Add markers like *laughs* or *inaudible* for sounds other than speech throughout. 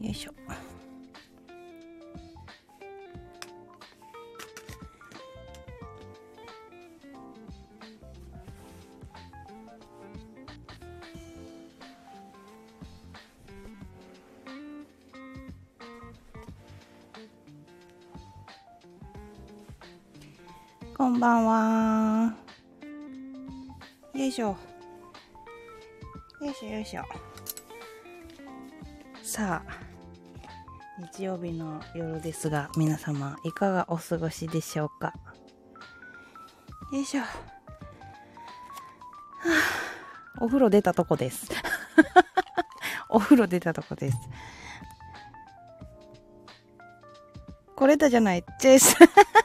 よいしょ。こんばんは。よいしょ。よいしょよいしょ。さあ。日曜日の夜ですが皆様いかがお過ごしでしょうか？よいしょ、はあ、お風呂出たとこです。*laughs* お風呂出たとこです。これたじゃない。チェス。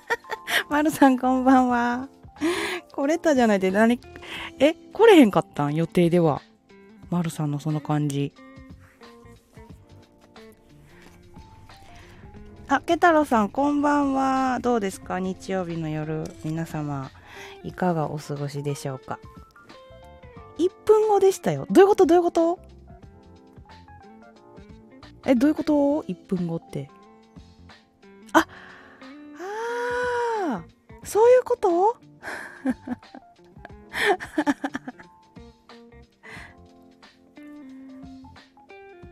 *laughs* まるさんこんばんは。これたじゃないで何え来れへんかったん？予定では。まるさんのその感じ。あ、ケタロさん、こんばんは。どうですか？日曜日の夜、皆様、いかがお過ごしでしょうか ?1 分後でしたよ。どういうこと？どういうこと？え、どういうこと ?1 分後って。あ、あー、そういうこと？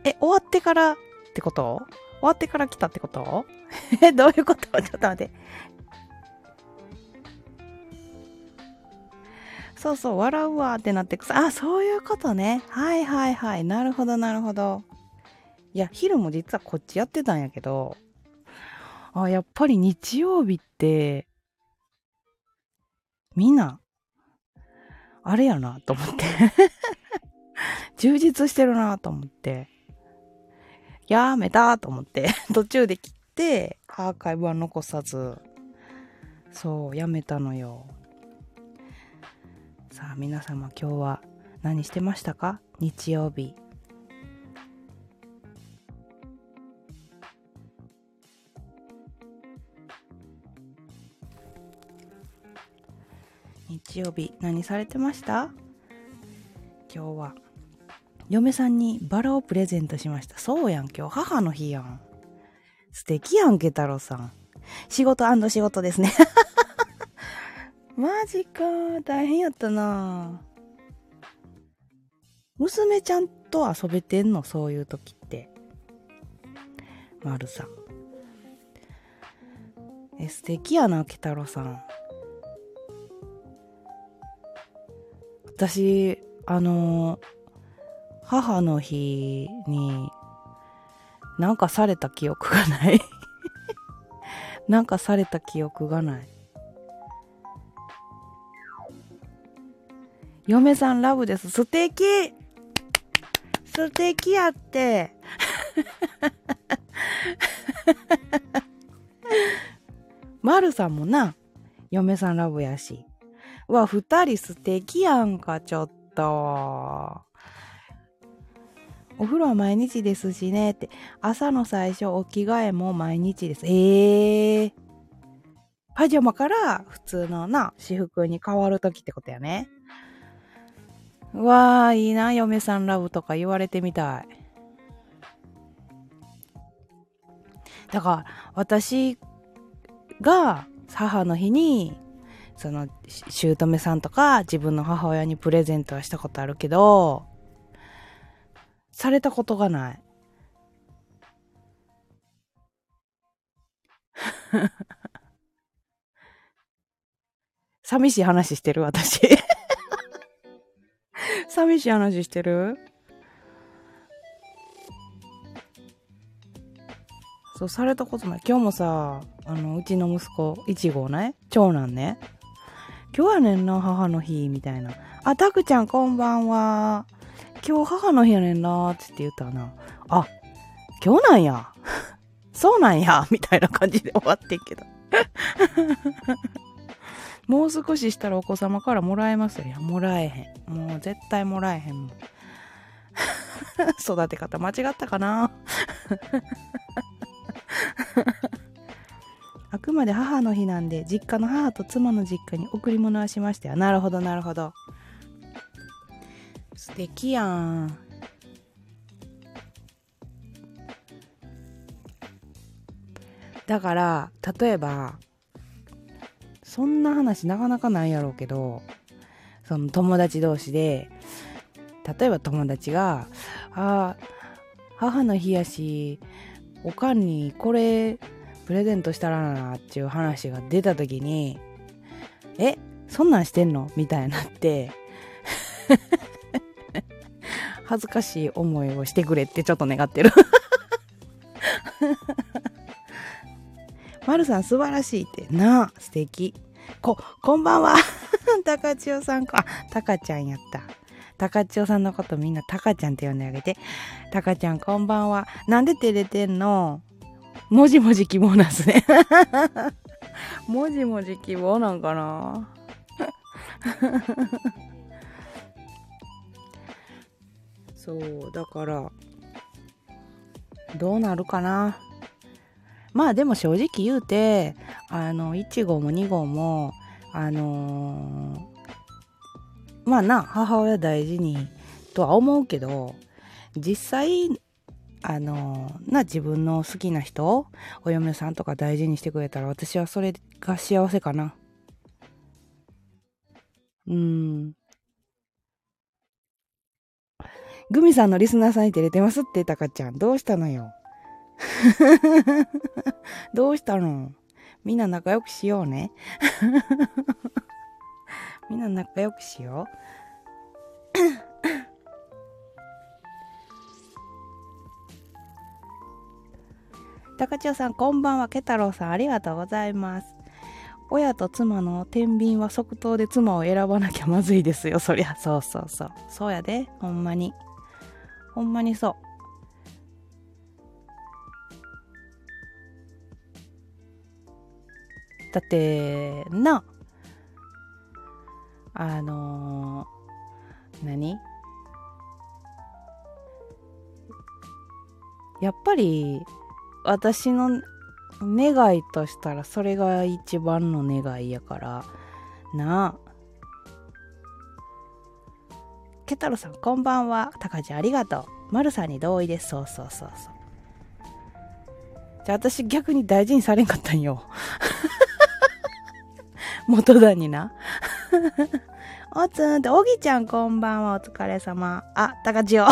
*laughs* え、終わってからってこと？終わってから来たってこと？え、どういうこと？ちょっと待って。そうそう、笑うわってなってくさ。あ、そういうことね。はいはいはい。なるほどなるほど。いや、昼も実はこっちやってたんやけど、あ、やっぱり日曜日って、みんな、あれやなと思って *laughs* 充実してるなと思って。やめたと思って *laughs* 途中で切って、アーカイブは残さず、そう、やめたのよ。さあ、皆様今日は何してましたか？日曜日。日曜日何されてました？今日は嫁さんにバラをプレゼントしました。そうやん、今日母の日やん。素敵やん、ケ太郎さん。仕事仕事ですね。マジか、大変やったな娘ちゃんと遊べてんの、そういう時って。まるさん。え、素敵やな、ケ太郎さん。私、あのー母の日になんかされた記憶がない *laughs* なんかされた記憶がない。嫁さんラブです。素敵素敵やって。*laughs* まるさんもな、嫁さんラブやし。うわ、二人素敵やんか、ちょっと。お風呂は毎日ですしねって。朝の最初、お着替えも毎日です。ええー。パジャマから普通のな、私服に変わるときってことやね。うわー、いいな、嫁さんラブとか言われてみたい。だから、私が母の日に、その、姑さんとか自分の母親にプレゼントはしたことあるけど、されたことがない。*laughs* 寂しい話してる私。*laughs* 寂しい話してる？そう、されたことない。今日もさ、あの、うちの息子、いちごね、長男ね。今日やねんな、母の日、みたいな。あ、たくちゃん、こんばんは。今日母の日やねんなーって言ったらな、あ、今日なんや。*laughs* そうなんや、*laughs* みたいな感じで終わってんけど。*laughs* もう少ししたらお子様からもらえますよ。いや、もらえへん。もう絶対もらえへんもん。育て方間違ったかなあくまで母の日なんで、実家の母と妻の実家に贈り物はしましたよ。なるほど、なるほど。素敵やんだから例えばそんな話なかなかないやろうけどその友達同士で例えば友達が「あ母の日やしおかんにこれプレゼントしたらな」っていう話が出た時に「えそんなんしてんの?」みたいになって恥ずかしい思いをしてくれってちょっと願ってる *laughs* まるさん素晴らしいって。なあ、素敵。こ、こんばんは。*laughs* 高千代さんか。あ、たかちゃんやった。高千代さんのことみんなたかちゃんって呼んであげて。たかちゃんこんばんは。なんで照れてんの？もじもじ希望なんすね。*laughs* もじもじ希望なんかな？そう、だから、どうなるかな。まあでも正直言うて、あの、1号も2号も、あのー、まあな、母親大事にとは思うけど、実際、あのー、な、自分の好きな人、お嫁さんとか大事にしてくれたら私はそれが幸せかな。うん。グミさんのリスナーさんに照れてますって、たかちゃん。どうしたのよ？*laughs* どうしたの？みんな仲良くしようね。*laughs* みんな仲良くしよう。高千代さん、こんばんは。ケ太郎さん、ありがとうございます。親と妻の天秤は即答で妻を選ばなきゃまずいですよ。そりゃ、そうそうそう。そうやで。ほんまに。ほんまにそう。だってなあのー、何？やっぱり私の願いとしたらそれが一番の願いやからなあケタロさんこんばんはタカちゃんありがとうマルさんに同意ですそうそうそうそうじゃあ私逆に大事にされんかったんよ *laughs* 元田にな。*laughs* おつんって、おぎちゃんこんばんは、お疲れ様。あ、たかちよ。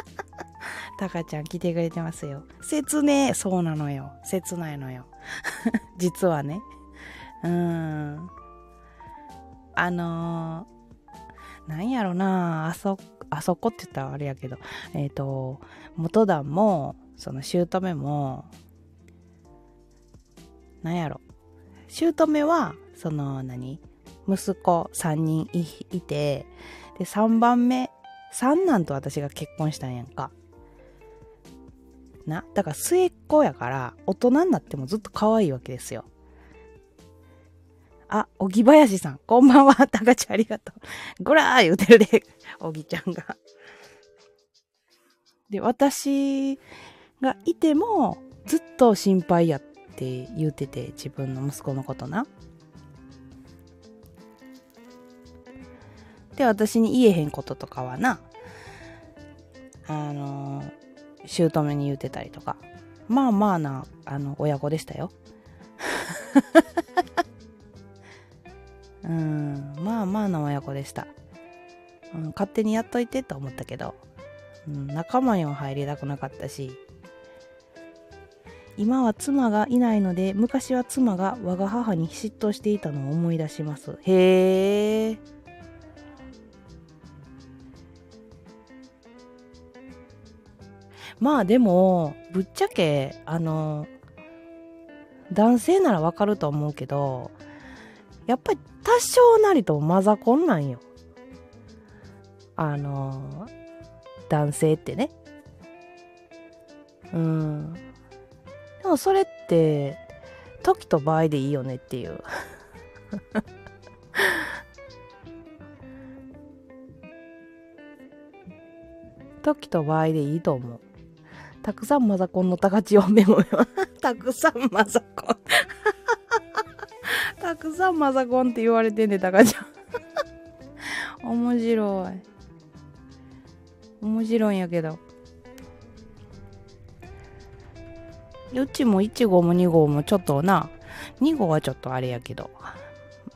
*laughs* たかちゃん来てくれてますよ。切ねそうなのよ。切ないのよ。実はね。うん。あのー、なんやろな。あそ、あそこって言ったらあれやけど、えっ、ー、と、元田も、その姑も、なんやろ、姑は、その何、息子3人いて、で、3番目、三男と私が結婚したんやんか。な、だから末っ子やから、大人になってもずっと可愛いわけですよ。あ、おぎばやしさん、こんばんは。たかちゃんありがとう。ぐらー言うてるで、おぎちゃんが。で、私がいても、ずっと心配やって言うてて自分の息子のことな。で私に言えへんこととかはなあの姑に言うてたりとかまあまあなあの親子でしたよ。うん。まあまあな親子でした、うん、勝手にやっといてと思ったけど、うん、仲間には入りたくなかったし。今は妻がいないので昔は妻が我が母に嫉妬していたのを思い出します。へえまあでもぶっちゃけあの男性ならわかると思うけどやっぱり多少なりとマザコンなんよ。あの男性ってね。うん。でもそれって、時と場合でいいよねっていう。*laughs* 時と場合でいいと思う。たくさんマザコンの高千代メモ *laughs* たくさんマザコン。くさんマザコンって言われてんね、高千代面白い。面白いんやけど。うちも1号も2号もちょっとな、2号はちょっとあれやけど、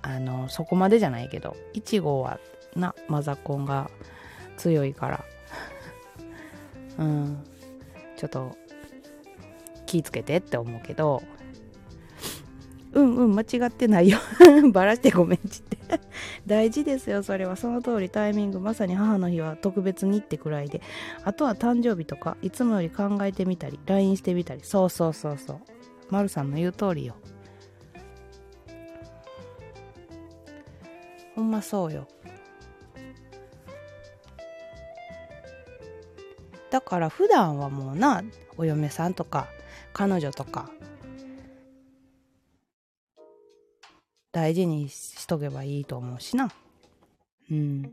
あの、そこまでじゃないけど、1号はな、マザコンが強いから、うん、ちょっと気ぃつけてって思うけど、うんうん間違ってないよ。*laughs* バラしてごめんちって。*laughs* 大事ですよ。それはその通りタイミング。まさに母の日は特別にってくらいで。あとは誕生日とかいつもより考えてみたり LINE してみたり。そうそうそうそう。まるさんの言う通りよ。ほんまそうよ。だから普段はもうなお嫁さんとか彼女とか大事にしとけばいいと思うしな。うん。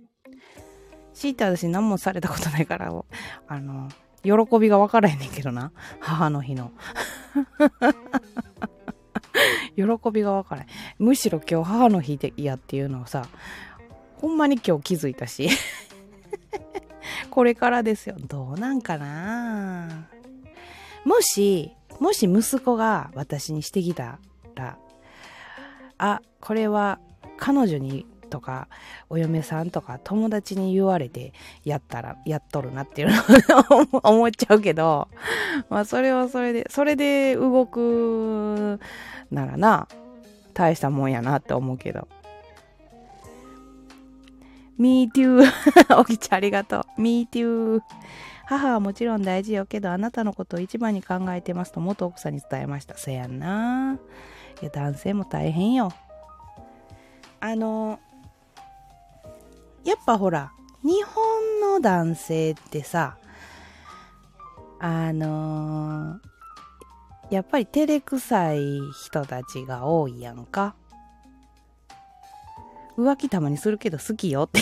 強いて私何もされたことないから、*laughs* あの、喜びが分からへんねんけどな。母の日の。*laughs* 喜びが分からへん。むしろ今日母の日でやっていうのをさ、ほんまに今日気づいたし。*laughs* これからですよ。どうなんかなもし、もし息子が私にしてきたら、あこれは彼女にとかお嫁さんとか友達に言われてやったらやっとるなっていうのを *laughs* 思っちゃうけどまあそれはそれでそれで動くならな大したもんやなって思うけど。Me too *laughs* おきちゃんありがとう。Me too 母はもちろん大事よけどあなたのことを一番に考えてますと元奥さんに伝えました。せやんな。や男性も大変よ。あのやっぱほら日本の男性ってさあの、やっぱり照れくさい人たちが多いやんか。浮気たまにするけど好きよって。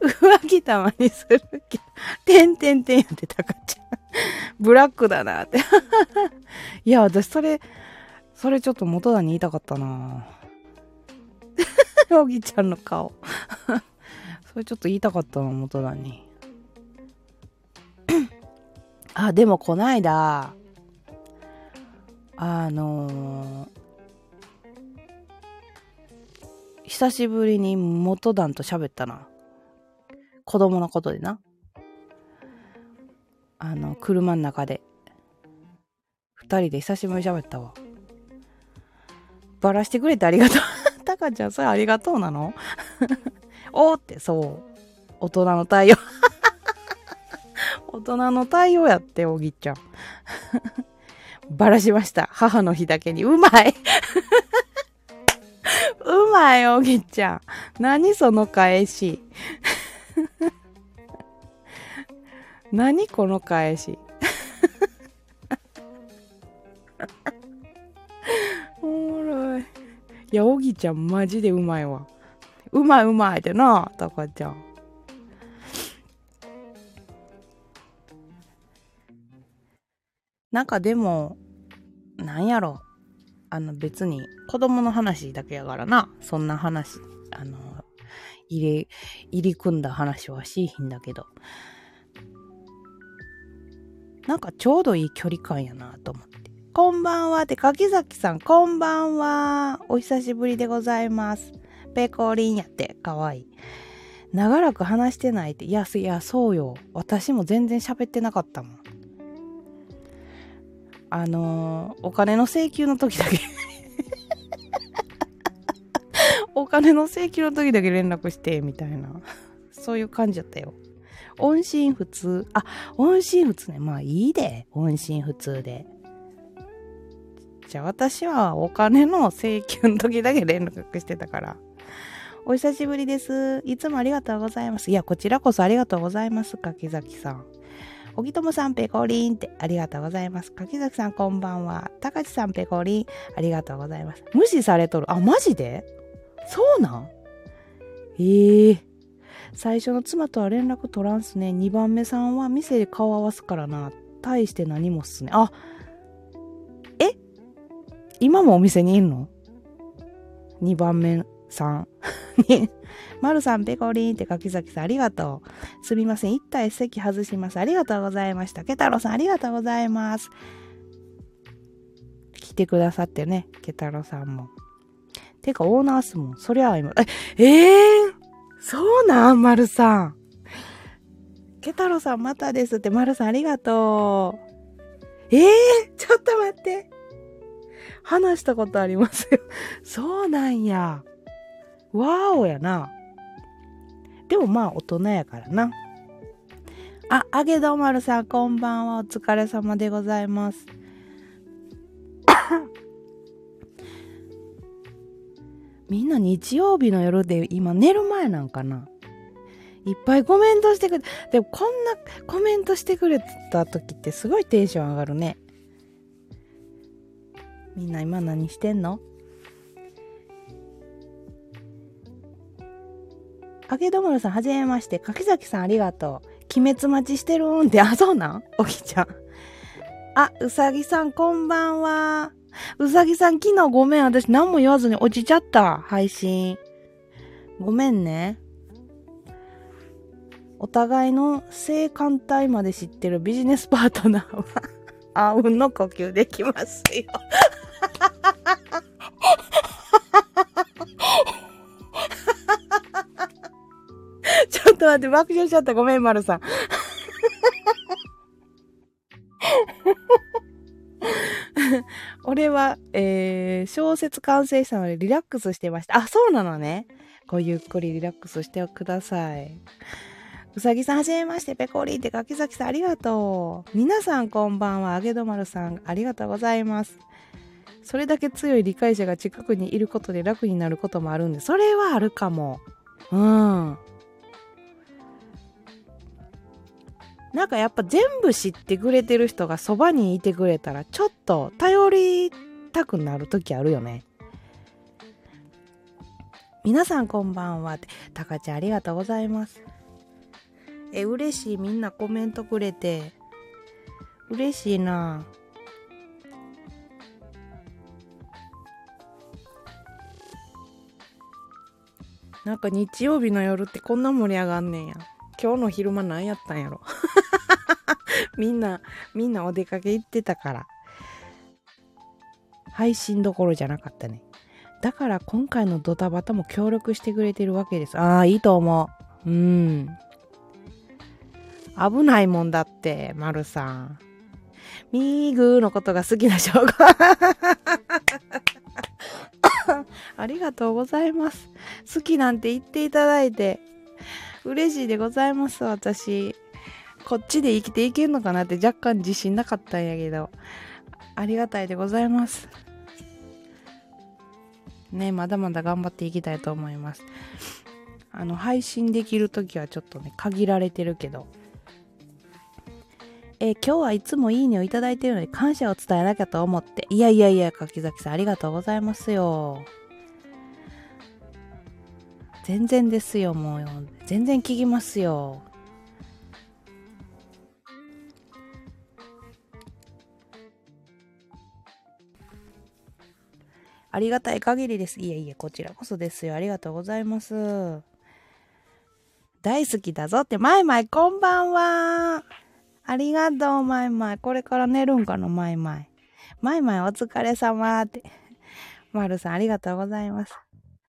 *laughs* 浮気たまにするけど、てんてんてんやってたかちゃん。*laughs* ブラックだなって *laughs* いや、私それ、それちょっと元田に言いたかったな *laughs* おぎちゃんの顔それちょっと言いたかったな、元田に。*coughs* あ、でもこないだ、あのー、久しぶりに元団と喋ったな。子供のことでな。あの、車の中で。二人で久しぶりに喋ったわ。バラしてくれてありがとう。*laughs* タカちゃん、それありがとうなの？*laughs* おーって、そう。大人の対応。*laughs* 大人の対応やって、おぎっちゃん。バラしました。母の日だけに。うまいうまい、おぎっちゃん。何その返し？何この返し。*laughs* おもろい。いや、おぎちゃんマジでうまいわ。うまいうまいってな、たかちゃん。なんかでも、なんやろ。あの別に子供の話だけやからな。そんな話、あの、入れ、入り組んだ話はしいひんだけど。なんかちょうどいい距離感やなと思って。こんばんはって、柿崎さん、こんばんは。お久しぶりでございます。ペコリンやって、かわいい。長らく話してないって、いや、いや、そうよ。私も全然喋ってなかったもん。あのー、お金の請求の時だけ *laughs* お金の請求の時だけ連絡して、みたいな。そういう感じだったよ。音信不通。あ、音信不通ね。まあいいで。音信不通で。じゃあ私はお金の請求の時だけ連絡してたから。お久しぶりです。いつもありがとうございます。いや、こちらこそありがとうございます。柿崎さん。おぎともさんペコリンってありがとうございます。柿崎さんこんばんは。高知さんペコリンありがとうございます。無視されとる。あ、マジで？そうなん？ええー最初の妻とは連絡取らんすね。2番目さんは店で顔合わすからな。大して何もっすね。あ、え？今もお店にいんの ?2 番目さん。人。まるさん、ペコリンって柿崎さん、ありがとう。すみません。一体席外します。ありがとうございました。ケタロさん、ありがとうございます。来てくださってね、ケタロさんも。てか、オーナーっすもん。そりゃあ今、え、えー、そうなんまるさん。ケタロさん、またですって、まるさん、ありがとう。ええー、ちょっと待って。話したことありますよ。そうなんや。わーおやな。でもまあ大人やからな。あ、あげどまるさんこんばんは。お疲れ様でございます。みんな日曜日の夜で今寝る前なんかないっぱいコメントしてくれ、でもこんなコメントしてくれた時ってすごいテンション上がるね。みんな今何してんの？あげどまるさん、はじめまして。柿崎さん、ありがとう。鬼滅待ちしてるんって、あ、そうなん？おきちゃん。あ、うさぎさん、こんばんは。うさぎさん、昨日ごめん。私、何も言わずに落ちちゃった。配信。ごめんね。お互いの性感帯まで知ってるビジネスパートナーは、*laughs* あうんの呼吸できますよ。*laughs* ちょっと待って、爆笑しちゃった。ごめん、丸さん。俺は、えー、小説完成したのでリラックスしてました。あ、そうなのね。ごゆっくりリラックスしてください。うさぎさんはじめまして、ペコリって柿崎さんありがとう。皆さんこんばんは、あげどまるさんありがとうございます。それだけ強い理解者が近くにいることで楽になることもあるんで、それはあるかも。うん。なんかやっぱ全部知ってくれてる人がそばにいてくれたらちょっと頼りたくなる時あるよね。皆さんこんばんは。たかちゃんありがとうございます。え、嬉しい。みんなコメントくれて。嬉しいな。なんか日曜日の夜ってこんな盛り上がんねんや。今日の昼間何やったんやろ。*laughs* みんな、みんなお出かけ行ってたから。配信どころじゃなかったね。だから今回のドタバタも協力してくれてるわけです。ああ、いいと思う。うん。危ないもんだって、まるさん。ミーグーのことが好きな証拠。*laughs* ありがとうございます。好きなんて言っていただいて、嬉しいでございます、私。こっちで生きていけるのかなって若干自信なかったんやけど、ありがたいでございます。ね、まだまだ頑張っていきたいと思います。あの、配信できるときはちょっとね、限られてるけど、え今日はいつもいいねをいただいてるので感謝を伝えなきゃと思って。いやいやいや、柿崎さんありがとうございますよ。全然ですよ、もう。全然聞きますよ。ありがたい限りです。いえいえ、こちらこそですよ。ありがとうございます。大好きだぞって、まいまいこんばんは。ありがとう、まいまい。これから寝るんかな、まいまい。まいまいお疲れ様って。まるさん、ありがとうございます。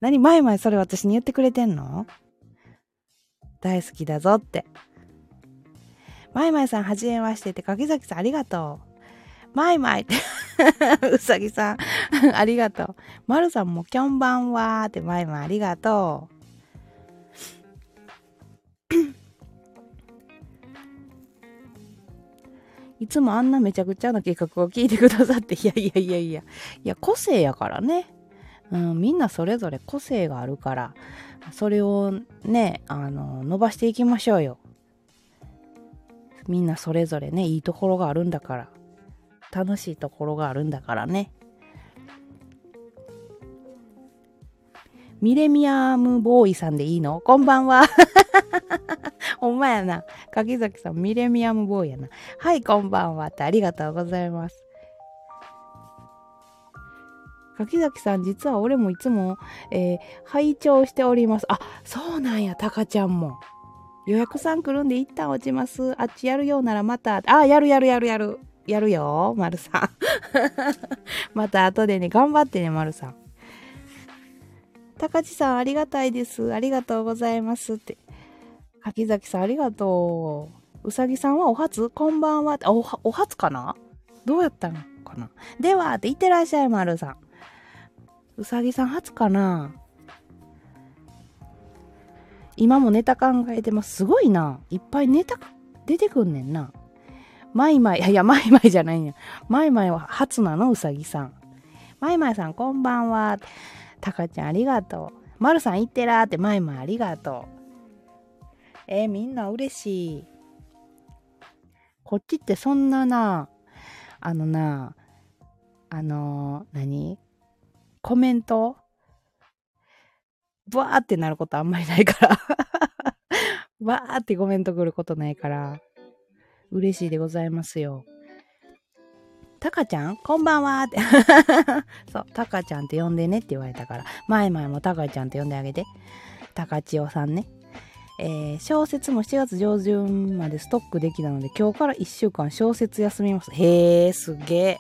何、まいまいそれ私に言ってくれてんの？大好きだぞって。まいまいさん、はじめましてって、柿崎さん、ありがとう。まいまいって *laughs* うさぎさん *laughs* ありがとう。まるさんも、きょんばんはーって、まいまいありがとう。*coughs* いつもあんなめちゃくちゃな計画を聞いてくださって、いやいやいやいや、いや、個性やからね。うん、みんなそれぞれ個性があるから、それをね、あの、伸ばしていきましょうよ。みんなそれぞれね、いいところがあるんだから。楽しいところがあるんだからね。ミレミアムボーイさんでいいの？こんばんは。*laughs* ほんまやな。柿崎さん、ミレミアムボーイやな。はい、こんばんはってありがとうございます。柿崎さん、実は俺もいつも、えー、拝聴しております。あ、そうなんや、タカちゃんも。予約さん来るんで一旦落ちます。あっちやるようならまた、あ、やるやるやるやる。やるよ、まるさん。*laughs* また後でね、頑張ってね、まるさん。高知さん、ありがたいです。ありがとうございますって。柿崎さん、ありがとう。うさぎさんはお初？こんばんは。お、お初かな？どうやったのかな？では、っていってらっしゃい、まるさん。うさぎさん初かな？今もネタ考えてます。すごいな。いっぱいネタ出てくんねんな。マイマイ、いやいや、マイマイじゃないんや。マイマイは初なの？うさぎさん。マイマイさんこんばんは。タカちゃんありがとう。マルさんいってらーってマイマイありがとう。えー、みんな嬉しい。こっちってそんなな、あのな、あのー、何？コメント？バーってなることあんまりないから *laughs* バーってコメント来ることないから。嬉しいでございますよ。タカちゃん？こんばんはって。*laughs* そう、タカちゃんって呼んでねって言われたから、前々もタカちゃんって呼んであげて。タカチオさんね。えー、小説も7月上旬までストックできたので、今日から1週間小説休みます。へえ、すげえ。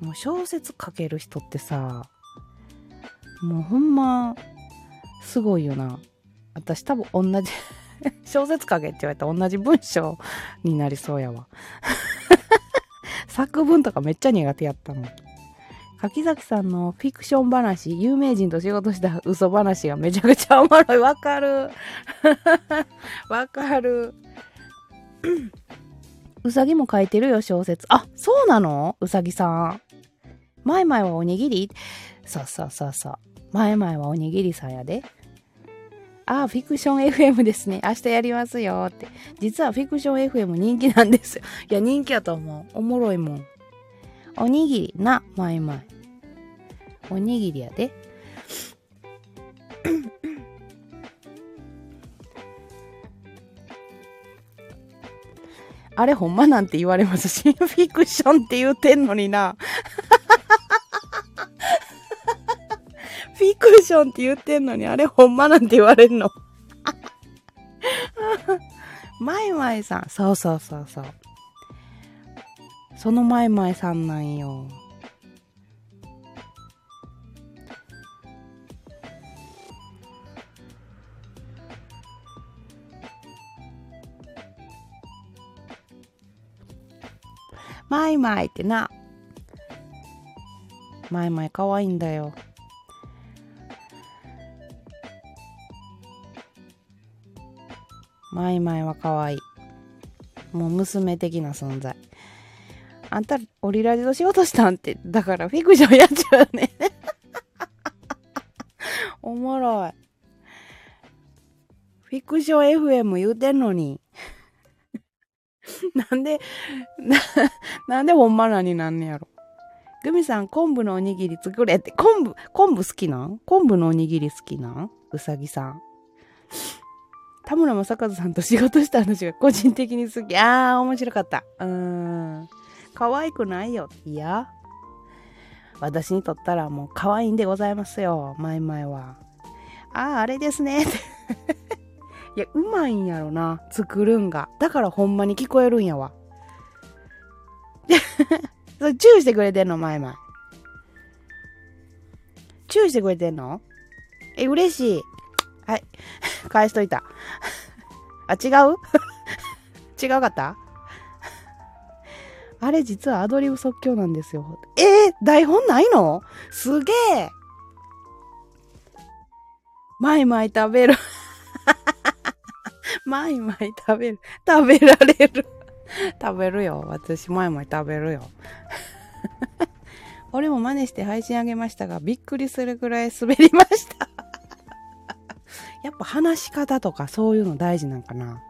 もう小説書ける人ってさ、もうほんま、すごいよな。私多分同じ *laughs* 小説書けって言われたら同じ文章になりそうやわ。*laughs* 作文とかめっちゃ苦手やったもん。柿崎さんのフィクション話、有名人と仕事した嘘話がめちゃくちゃおもろい。わかる。*laughs* わかる。*clears throat* うさぎも書いてるよ、小説。あ、そうなの？うさぎさん。前々はおにぎり？そうそうそうそう。前々はおにぎりさんやで。ああ、フィクション FM ですね。明日やりますよって。実はフィクション FM 人気なんですよ。いや、人気やと思う。おもろいもん。おにぎりな、まいまい。おにぎりやで。あれほんまなんて言われます。新フィクションって言うてんのにな。フィクションって言ってんのに、あれほんまなんて言われんの？*laughs* マイマイさん。そうそうそうそう。そのマイマイさんなんよ。マイマイってな。マイマイかわいいんだよ。マイマイは可愛い。もう娘的な存在。あんた、オリラジと仕事したんって、だからフィクションやっちゃうね。*laughs* おもろい。フィクション FM 言うてんのに。*laughs* なんで、な、なんでほんまなになんねやろ。グミさん、昆布のおにぎり作れって。昆布、昆布好きなん？昆布のおにぎり好きなん？うさぎさん。田村正和さんと仕事した話が個人的に好き。あー、面白かった。うーん。可愛くないよ。いや。私にとったらもう可愛いんでございますよ。前々は。ああ、あれですね。*laughs* いや、うまいんやろな。作るんが。だからほんまに聞こえるんやわ。*laughs* それチューしてくれてんの？前々。チューしてくれてんの？え、嬉しい。はい。*laughs* 返しといた。*laughs* あ、違う？*laughs* 違うかった？あれ実はアドリブ即興なんですよ。えー、台本ないの？すげえマイマイ食べる。マイマイ食べる。食べられる。食べるよ。私、マイマイ食べるよ。俺も真似して配信あげましたが、びっくりするくらい滑りました。やっぱ話し方とかそういうの大事なんかな。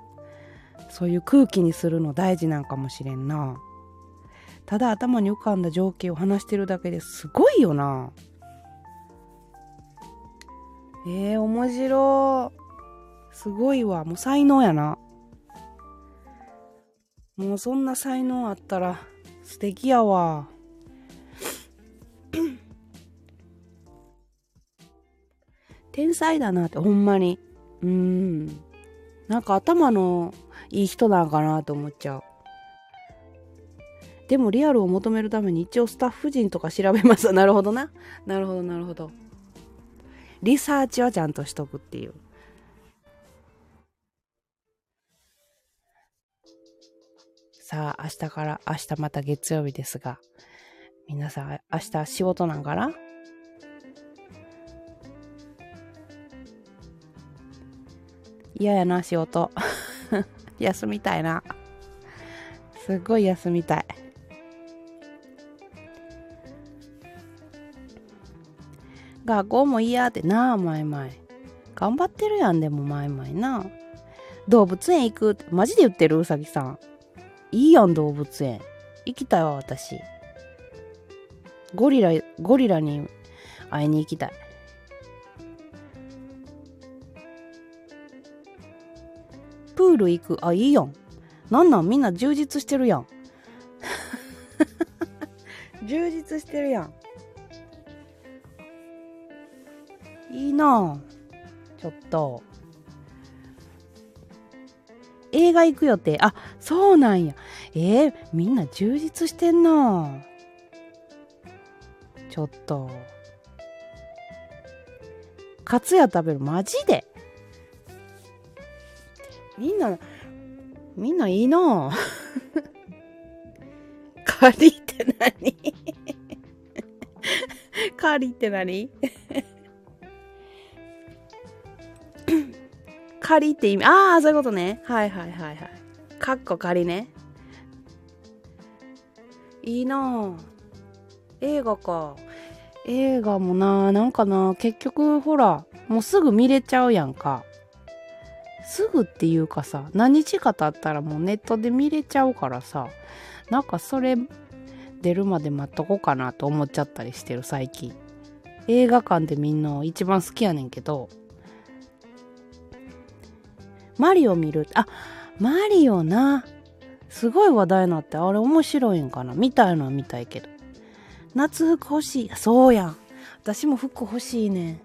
そういう空気にするの大事なんかもしれんな。ただ頭に浮かんだ情景を話してるだけですごいよな。えー、面白すごいわ。もう才能やな。もうそんな才能あったら素敵やわ。天才だなって、ほんまに。うん。なんか頭のいい人なんかなと思っちゃう。でもリアルを求めるために一応スタッフ陣とか調べます。*laughs* なるほどな。なるほど、なるほど。リサーチはちゃんとしとくっていう。さあ、明日から、明日また月曜日ですが、皆さん、明日仕事なんかな？嫌やな、仕事。*laughs* 休みたいな。すっごい休みたい。学校も嫌ってなあ、前々。頑張ってるやん、でも前々な。動物園行くって、マジで言ってる？うさぎさん。いいやん、動物園。行きたいわ、私。ゴリラ、ゴリラに会いに行きたい。プール行く？あ、いいやん。なんなん？みんな充実してるやん。*laughs* 充実してるやん。いいなちょっと。映画行く予定？あ、そうなんや。えー、みんな充実してんなちょっと。カツヤ食べる？マジで？みんな、みんないいなカリって何？カリって何？カリって意味、ああ、そういうことね。はいはいはいはい。かっこ仮ね。いいな映画か。映画もな、なんかな、結局ほら、もうすぐ見れちゃうやんか。すぐっていうかさ、何日か経ったらもうネットで見れちゃうからさ、なんかそれ出るまで待っとこうかなと思っちゃったりしてる最近。映画館でみんな一番好きやねんけど、マリオ見る。あ、マリオな。すごい話題になって、あれ面白いんかな見たいのは見たいけど。夏服欲しい。そうやん。私も服欲しいねん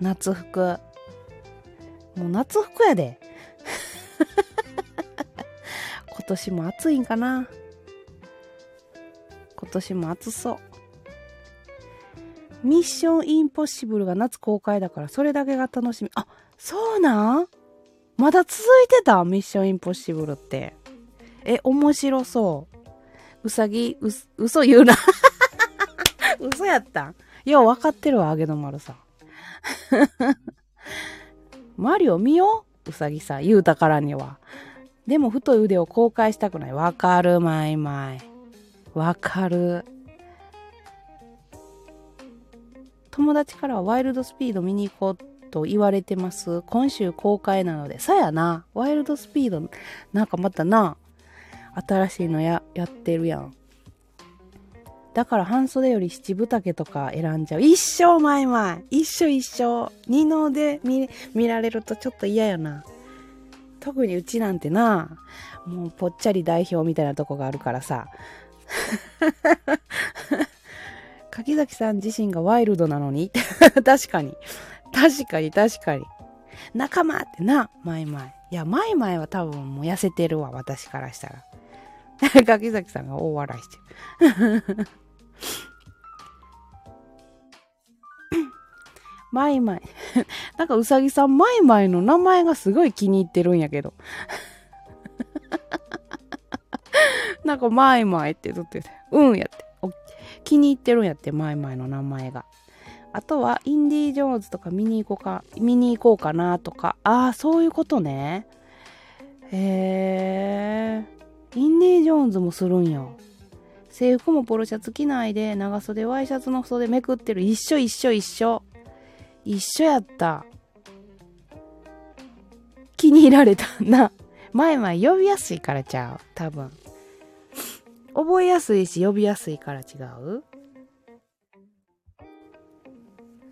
夏服。もう夏服やで。*laughs* 今年も暑いんかな今年も暑そう。ミッションインポッシブルが夏公開だからそれだけが楽しみ。あ、そうなん？まだ続いてた？ミッションインポッシブルって。え、面白そう。うさぎ、う、嘘言うな。*laughs* 嘘やったんよう分かってるわ、あげの丸さん。マリオ見よううさぎさん、言うたからには。でも太い腕を公開したくない。わかる、まいまい。わかる。友達からはワイルドスピード見に行こうと言われてます。今週公開なので。さやな。ワイルドスピード、なんかまたな、新しいのや、やってるやん。だから半袖より七分丈とか選んじゃう。一生前々。一緒一緒。二ので見、見られるとちょっと嫌やな。特にうちなんてな、もうぽっちゃり代表みたいなとこがあるからさ。*laughs* 柿崎さん自身がワイルドなのに *laughs* 確かに。確かに確かに。仲間ってな、マイマイ。いや、マイマイは多分もう痩せてるわ、私からしたら。*laughs* 柿崎さんが大笑いしてる。*coughs* マイマイ。*laughs* なんかうさぎさん、マイマイの名前がすごい気に入ってるんやけど。*laughs* なんかマイマイってずっと言って、うんやって。気に入ってるんやって、マイマイの名前が。あとは、インディ・ジョーンズとか見に行こうか、見に行こうかなとか。ああ、そういうことね。へえ。インディ・ジョーンズもするんや。制服もポロシャツ着ないで、長袖ワイシャツの袖めくってる。一緒一緒一緒。一緒やった。気に入られたな。前々呼びやすいからちゃう。多分。覚えやすいし呼びやすいから違う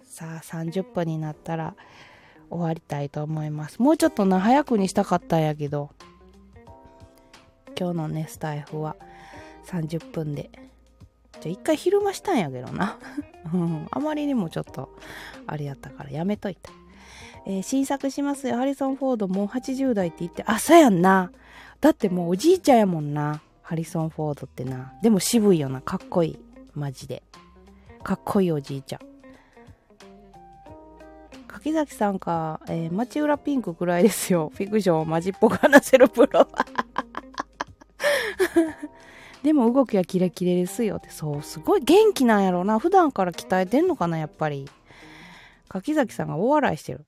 さあ30分になったら終わりたいと思います。もうちょっとな、早くにしたかったんやけど、今日のね、スタイフは30分でじゃあ一回昼間したんやけどな。*laughs* うん、あまりにもちょっと、あれやったからやめといた。えー、新作しますよ。ハリソン・フォードもう80代って言って、朝やんな。だってもうおじいちゃんやもんな。ハリソン・フォードってな。でも渋いよな。かっこいい。マジで。かっこいいおじいちゃん。柿崎さんか、えー、町浦ピンクくらいですよ。フィクションをマジっぽく話せるプロ。*laughs* でも動きはキレキレですよって。そう、すごい元気なんやろうな。普段から鍛えてんのかな、やっぱり。柿崎さんが大笑いしてる。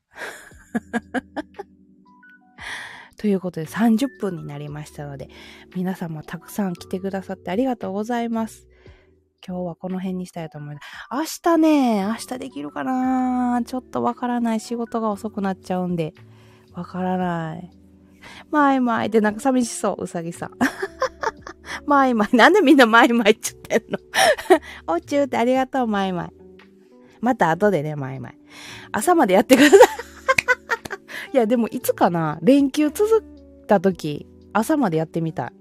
*laughs* ということで30分になりましたので、皆様たくさん来てくださってありがとうございます。今日はこの辺にしたいと思います。明日ね、明日できるかなちょっとわからない。仕事が遅くなっちゃうんで。わからない。まいまいってなんか寂しそう、うさぎさん。まいまい。なんでみんなまいまいっち言ってんの？おちゅうってありがとう、まいまい。また後でね、まいまい。朝までやってください。*laughs* いや、でもいつかな？連休続いた時、朝までやってみたい。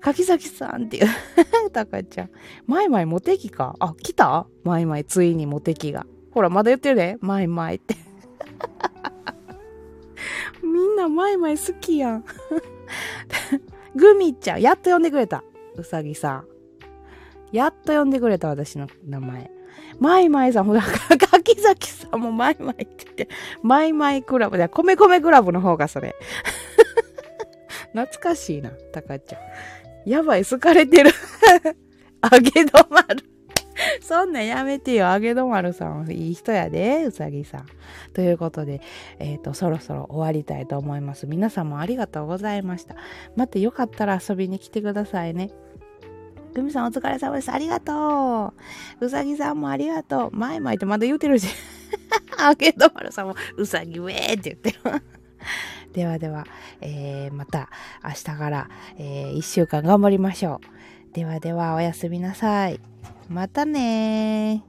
柿崎さんっていう *laughs* たかちゃん。マイマイモテキか？あ、来た？マイマイついにモテキが。ほら、まだ言ってるね。マイマイって *laughs* みんなマイマイ好きやんグミちゃん、やっと呼んでくれた。うさぎさん。やっと呼んでくれた、私の名前。マイマイさん、ほら、柿崎さんもマイマイって言って、マイマイクラブで、米米クラブの方がそれ。*laughs* 懐かしいな、たかちゃん。やばい、好かれてる。*laughs* あげ止まる。*laughs* そんなんやめてよ。あげどまるさんいい人やで、うさぎさん。ということで、えっ、ー、と、そろそろ終わりたいと思います。皆さんもありがとうございました。またよかったら遊びに来てくださいね。グミさんお疲れ様です。ありがとう。うさぎさんもありがとう。前々ってまだ言うてるし。*laughs* あげどまるさんもうさぎウェーって言ってる。*laughs* ではでは、えー、また明日から、えー、1週間頑張りましょう。ではでは、おやすみなさい。またね